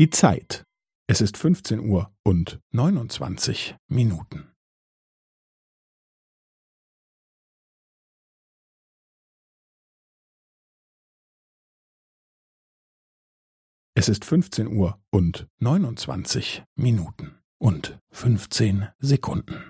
Die Zeit. Es ist 15 Uhr und 29 Minuten. Es ist 15 Uhr und 29 Minuten und 15 Sekunden.